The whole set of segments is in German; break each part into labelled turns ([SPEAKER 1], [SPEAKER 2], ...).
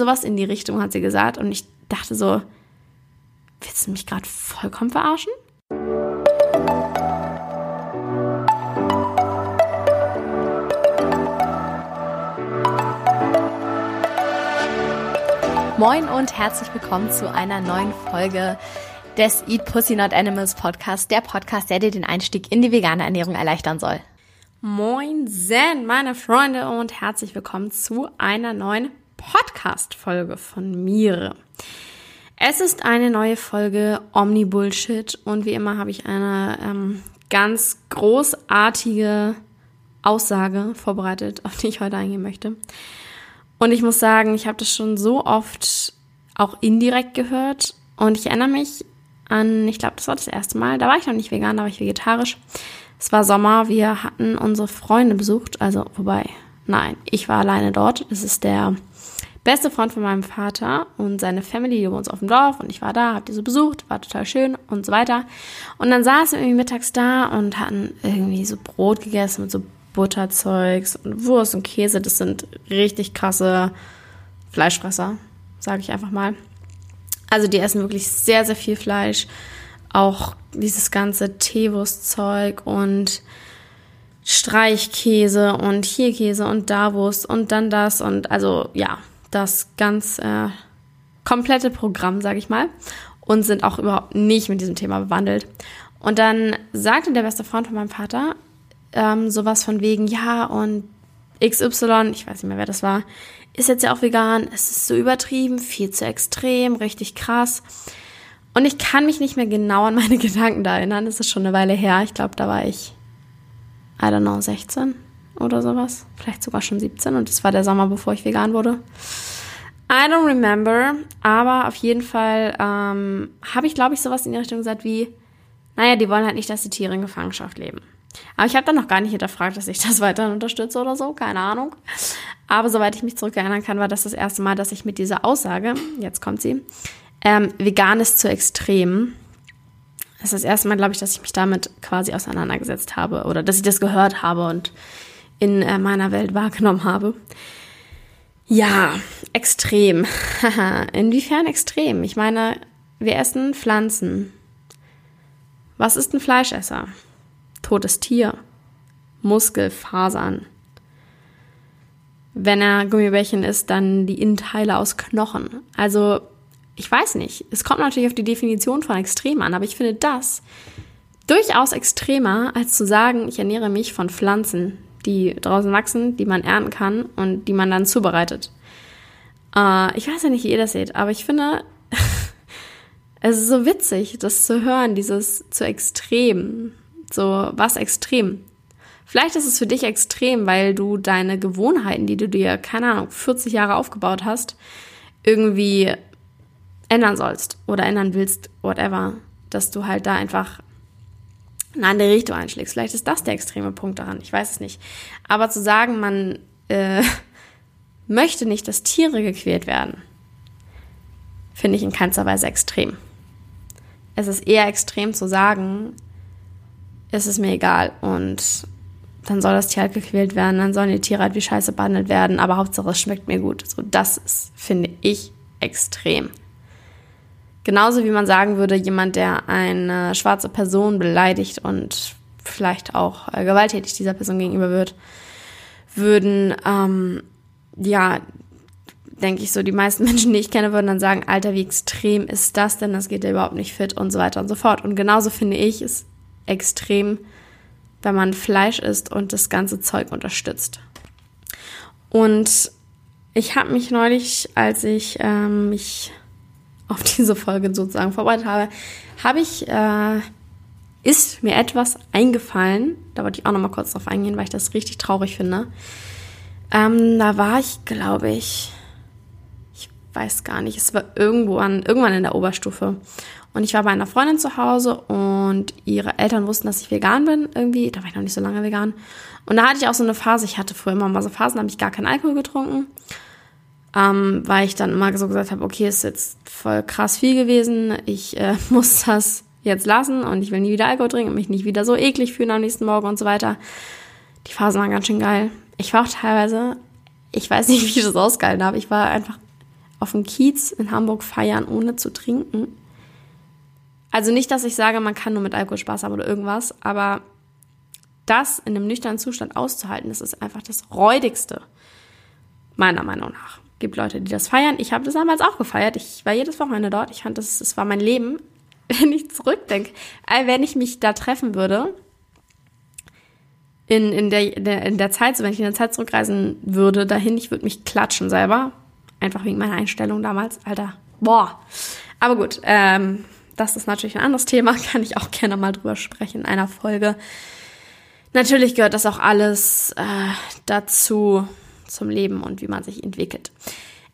[SPEAKER 1] sowas in die Richtung hat sie gesagt. Und ich dachte so, willst du mich gerade vollkommen verarschen? Moin und herzlich willkommen zu einer neuen Folge des Eat Pussy Not Animals Podcast, der Podcast, der dir den Einstieg in die vegane Ernährung erleichtern soll. Moin Zen, meine Freunde und herzlich willkommen zu einer neuen Podcast-Folge von mir. Es ist eine neue Folge Omni-Bullshit und wie immer habe ich eine ähm, ganz großartige Aussage vorbereitet, auf die ich heute eingehen möchte. Und ich muss sagen, ich habe das schon so oft auch indirekt gehört. Und ich erinnere mich an, ich glaube, das war das erste Mal, da war ich noch nicht vegan, da war ich vegetarisch. Es war Sommer, wir hatten unsere Freunde besucht, also wobei, nein, ich war alleine dort. Es ist der beste Freund von meinem Vater und seine Family, die wohnt auf dem Dorf und ich war da, hab die so besucht, war total schön und so weiter. Und dann saßen wir irgendwie mittags da und hatten irgendwie so Brot gegessen mit so Butterzeugs und Wurst und Käse. Das sind richtig krasse Fleischfresser, sage ich einfach mal. Also die essen wirklich sehr, sehr viel Fleisch. Auch dieses ganze Teewurstzeug und Streichkäse und hier Käse und da Wurst und dann das und also ja, das ganz äh, komplette Programm, sage ich mal, und sind auch überhaupt nicht mit diesem Thema bewandelt. Und dann sagte der beste Freund von meinem Vater, ähm, sowas von wegen, ja, und XY, ich weiß nicht mehr, wer das war, ist jetzt ja auch vegan. Es ist so übertrieben, viel zu extrem, richtig krass. Und ich kann mich nicht mehr genau an meine Gedanken da erinnern. Das ist schon eine Weile her. Ich glaube, da war ich, I don't know, 16 oder sowas. Vielleicht sogar schon 17. Und das war der Sommer, bevor ich vegan wurde. I don't remember. Aber auf jeden Fall ähm, habe ich, glaube ich, sowas in die Richtung gesagt wie, naja, die wollen halt nicht, dass die Tiere in Gefangenschaft leben. Aber ich habe dann noch gar nicht hinterfragt, dass ich das weiterhin unterstütze oder so, keine Ahnung. Aber soweit ich mich zurückerinnern kann, war das das erste Mal, dass ich mit dieser Aussage, jetzt kommt sie, ähm, vegan ist zu extrem. Das ist das erste Mal, glaube ich, dass ich mich damit quasi auseinandergesetzt habe oder dass ich das gehört habe und in äh, meiner Welt wahrgenommen habe. Ja, extrem. Inwiefern extrem? Ich meine, wir essen Pflanzen. Was ist ein Fleischesser? totes Tier, Muskelfasern. Wenn er Gummibärchen isst, dann die Innenteile aus Knochen. Also, ich weiß nicht. Es kommt natürlich auf die Definition von extrem an, aber ich finde das durchaus extremer, als zu sagen, ich ernähre mich von Pflanzen, die draußen wachsen, die man ernten kann und die man dann zubereitet. Äh, ich weiß ja nicht, wie ihr das seht, aber ich finde, es ist so witzig, das zu hören, dieses zu extrem. So was extrem. Vielleicht ist es für dich extrem, weil du deine Gewohnheiten, die du dir, keine Ahnung, 40 Jahre aufgebaut hast, irgendwie ändern sollst oder ändern willst, whatever. Dass du halt da einfach eine andere Richtung einschlägst. Vielleicht ist das der extreme Punkt daran. Ich weiß es nicht. Aber zu sagen, man äh, möchte nicht, dass Tiere gequält werden, finde ich in keinster Weise extrem. Es ist eher extrem zu sagen, ist es mir egal. Und dann soll das Tier halt gequält werden, dann sollen die Tiere halt wie Scheiße behandelt werden, aber Hauptsache es schmeckt mir gut. So, das ist, finde ich, extrem. Genauso wie man sagen würde, jemand, der eine schwarze Person beleidigt und vielleicht auch äh, gewalttätig dieser Person gegenüber wird, würden, ähm, ja, denke ich so, die meisten Menschen, die ich kenne, würden dann sagen, Alter, wie extrem ist das denn? Das geht ja überhaupt nicht fit und so weiter und so fort. Und genauso finde ich, ist extrem, wenn man Fleisch isst und das ganze Zeug unterstützt. Und ich habe mich neulich, als ich ähm, mich auf diese Folge sozusagen vorbereitet habe, habe ich, äh, ist mir etwas eingefallen. Da wollte ich auch noch mal kurz drauf eingehen, weil ich das richtig traurig finde. Ähm, da war ich, glaube ich, ich weiß gar nicht, es war irgendwo an, irgendwann in der Oberstufe. Und ich war bei einer Freundin zu Hause und ihre Eltern wussten, dass ich vegan bin irgendwie. Da war ich noch nicht so lange vegan. Und da hatte ich auch so eine Phase, ich hatte früher immer mal so Phasen, da habe ich gar keinen Alkohol getrunken. Ähm, weil ich dann immer so gesagt habe, okay, ist jetzt voll krass viel gewesen. Ich äh, muss das jetzt lassen und ich will nie wieder Alkohol trinken und mich nicht wieder so eklig fühlen am nächsten Morgen und so weiter. Die Phasen waren ganz schön geil. Ich war auch teilweise, ich weiß nicht, wie ich das ausgehalten habe, ich war einfach auf dem Kiez in Hamburg feiern, ohne zu trinken. Also nicht, dass ich sage, man kann nur mit Alkohol Spaß haben oder irgendwas, aber das in einem nüchternen Zustand auszuhalten, das ist einfach das Räudigste. Meiner Meinung nach. Gibt Leute, die das feiern. Ich habe das damals auch gefeiert. Ich war jedes Wochenende dort. Ich fand, das, das war mein Leben. Wenn ich zurückdenke, wenn ich mich da treffen würde, in, in, der, in der Zeit, so wenn ich in der Zeit zurückreisen würde, dahin, ich würde mich klatschen selber. Einfach wegen meiner Einstellung damals. Alter, boah. Aber gut, ähm, das ist natürlich ein anderes Thema, kann ich auch gerne mal drüber sprechen in einer Folge. Natürlich gehört das auch alles äh, dazu, zum Leben und wie man sich entwickelt.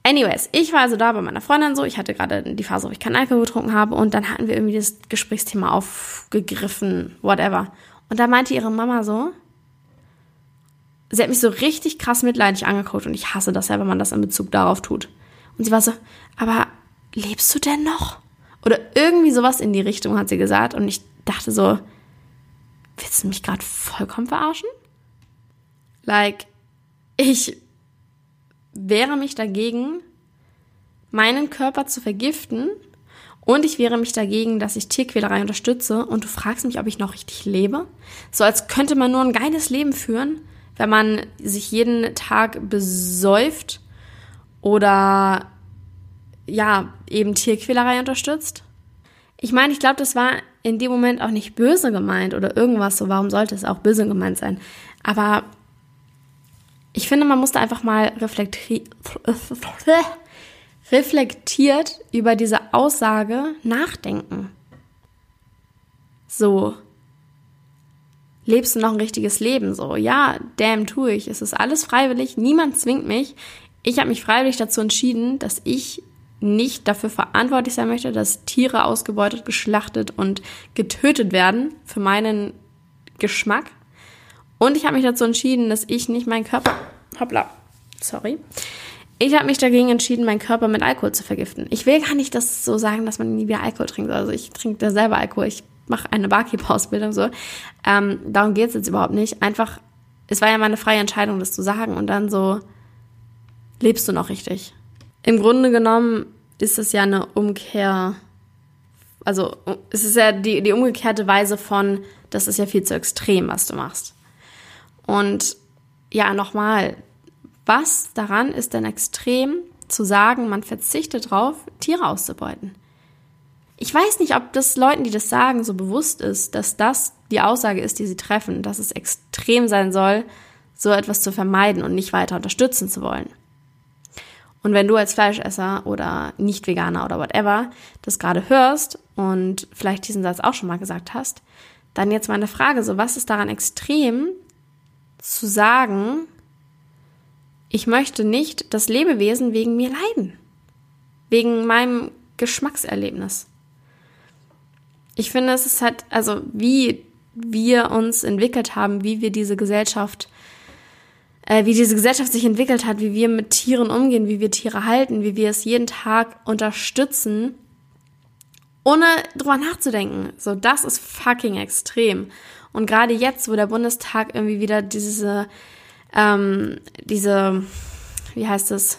[SPEAKER 1] Anyways, ich war also da bei meiner Freundin so. Ich hatte gerade die Phase, wo ich keinen Alkohol getrunken habe und dann hatten wir irgendwie das Gesprächsthema aufgegriffen, whatever. Und da meinte ihre Mama so, sie hat mich so richtig krass mitleidig angeguckt und ich hasse das ja, wenn man das in Bezug darauf tut. Und sie war so, aber lebst du denn noch? Oder irgendwie sowas in die Richtung hat sie gesagt und ich dachte so, willst du mich gerade vollkommen verarschen? Like, ich wehre mich dagegen, meinen Körper zu vergiften und ich wehre mich dagegen, dass ich Tierquälerei unterstütze und du fragst mich, ob ich noch richtig lebe? So als könnte man nur ein geiles Leben führen, wenn man sich jeden Tag besäuft oder ja, eben Tierquälerei unterstützt. Ich meine, ich glaube, das war in dem Moment auch nicht böse gemeint oder irgendwas so. Warum sollte es auch böse gemeint sein? Aber ich finde, man muss da einfach mal reflekti reflektiert über diese Aussage nachdenken. So. Lebst du noch ein richtiges Leben? So, ja, damn, tue ich. Es ist alles freiwillig. Niemand zwingt mich. Ich habe mich freiwillig dazu entschieden, dass ich nicht dafür verantwortlich sein möchte, dass Tiere ausgebeutet, geschlachtet und getötet werden für meinen Geschmack. Und ich habe mich dazu entschieden, dass ich nicht meinen Körper, hoppla, sorry, ich habe mich dagegen entschieden, meinen Körper mit Alkohol zu vergiften. Ich will gar nicht das so sagen, dass man nie wieder Alkohol trinkt. Also ich trinke da selber Alkohol. Ich mache eine Barkeeper-Ausbildung so. Ähm, darum geht es jetzt überhaupt nicht. Einfach, es war ja meine freie Entscheidung, das zu sagen. Und dann so, lebst du noch richtig? Im Grunde genommen ist es ja eine Umkehr, also es ist ja die, die umgekehrte Weise von, das ist ja viel zu extrem, was du machst. Und ja, nochmal, was daran ist denn extrem zu sagen, man verzichtet drauf, Tiere auszubeuten? Ich weiß nicht, ob das Leuten, die das sagen, so bewusst ist, dass das die Aussage ist, die sie treffen, dass es extrem sein soll, so etwas zu vermeiden und nicht weiter unterstützen zu wollen. Und wenn du als Fleischesser oder Nicht-Veganer oder whatever das gerade hörst und vielleicht diesen Satz auch schon mal gesagt hast, dann jetzt meine Frage, so was ist daran extrem zu sagen, ich möchte nicht das Lebewesen wegen mir leiden, wegen meinem Geschmackserlebnis. Ich finde, es ist halt, also wie wir uns entwickelt haben, wie wir diese Gesellschaft äh, wie diese Gesellschaft sich entwickelt hat, wie wir mit Tieren umgehen, wie wir Tiere halten, wie wir es jeden Tag unterstützen, ohne drüber nachzudenken. So, das ist fucking extrem. Und gerade jetzt, wo der Bundestag irgendwie wieder diese, ähm, diese, wie heißt es,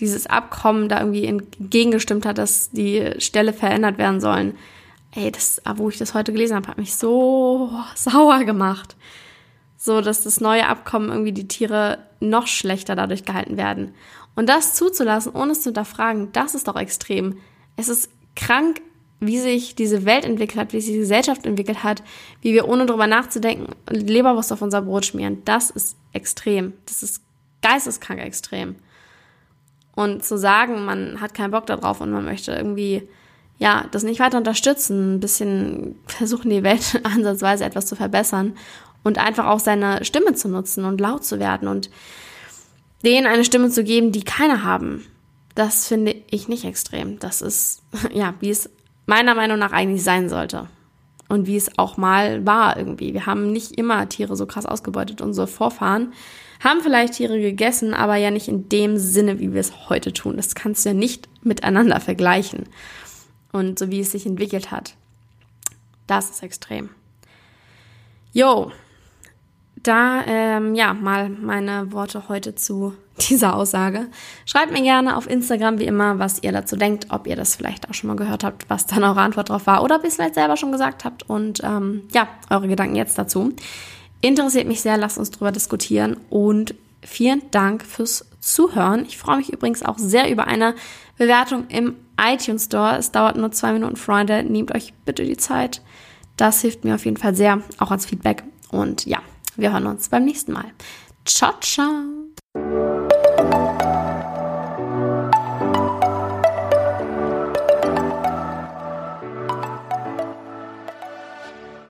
[SPEAKER 1] dieses Abkommen da irgendwie entgegengestimmt hat, dass die Stelle verändert werden sollen. Ey, das, wo ich das heute gelesen habe, hat mich so sauer gemacht so dass das neue Abkommen irgendwie die Tiere noch schlechter dadurch gehalten werden. Und das zuzulassen, ohne es zu hinterfragen, das ist doch extrem. Es ist krank, wie sich diese Welt entwickelt hat, wie sich die Gesellschaft entwickelt hat, wie wir ohne drüber nachzudenken Leberwurst auf unser Brot schmieren. Das ist extrem. Das ist geisteskrank extrem. Und zu sagen, man hat keinen Bock darauf und man möchte irgendwie, ja, das nicht weiter unterstützen, ein bisschen versuchen, die Welt ansatzweise etwas zu verbessern und einfach auch seine Stimme zu nutzen und laut zu werden und denen eine Stimme zu geben, die keine haben. Das finde ich nicht extrem. Das ist, ja, wie es meiner Meinung nach eigentlich sein sollte. Und wie es auch mal war irgendwie. Wir haben nicht immer Tiere so krass ausgebeutet. Unsere Vorfahren haben vielleicht Tiere gegessen, aber ja nicht in dem Sinne, wie wir es heute tun. Das kannst du ja nicht miteinander vergleichen. Und so wie es sich entwickelt hat. Das ist extrem. Yo, da ähm, ja mal meine Worte heute zu dieser Aussage. Schreibt mir gerne auf Instagram wie immer, was ihr dazu denkt, ob ihr das vielleicht auch schon mal gehört habt, was dann eure Antwort drauf war oder ob ihr es vielleicht selber schon gesagt habt und ähm, ja, eure Gedanken jetzt dazu. Interessiert mich sehr, lasst uns drüber diskutieren und vielen Dank fürs Zuhören. Ich freue mich übrigens auch sehr über eine Bewertung im iTunes Store. Es dauert nur zwei Minuten, Freunde. Nehmt euch bitte die Zeit. Das hilft mir auf jeden Fall sehr, auch als Feedback. Und ja, wir hören uns beim nächsten Mal. Ciao, ciao.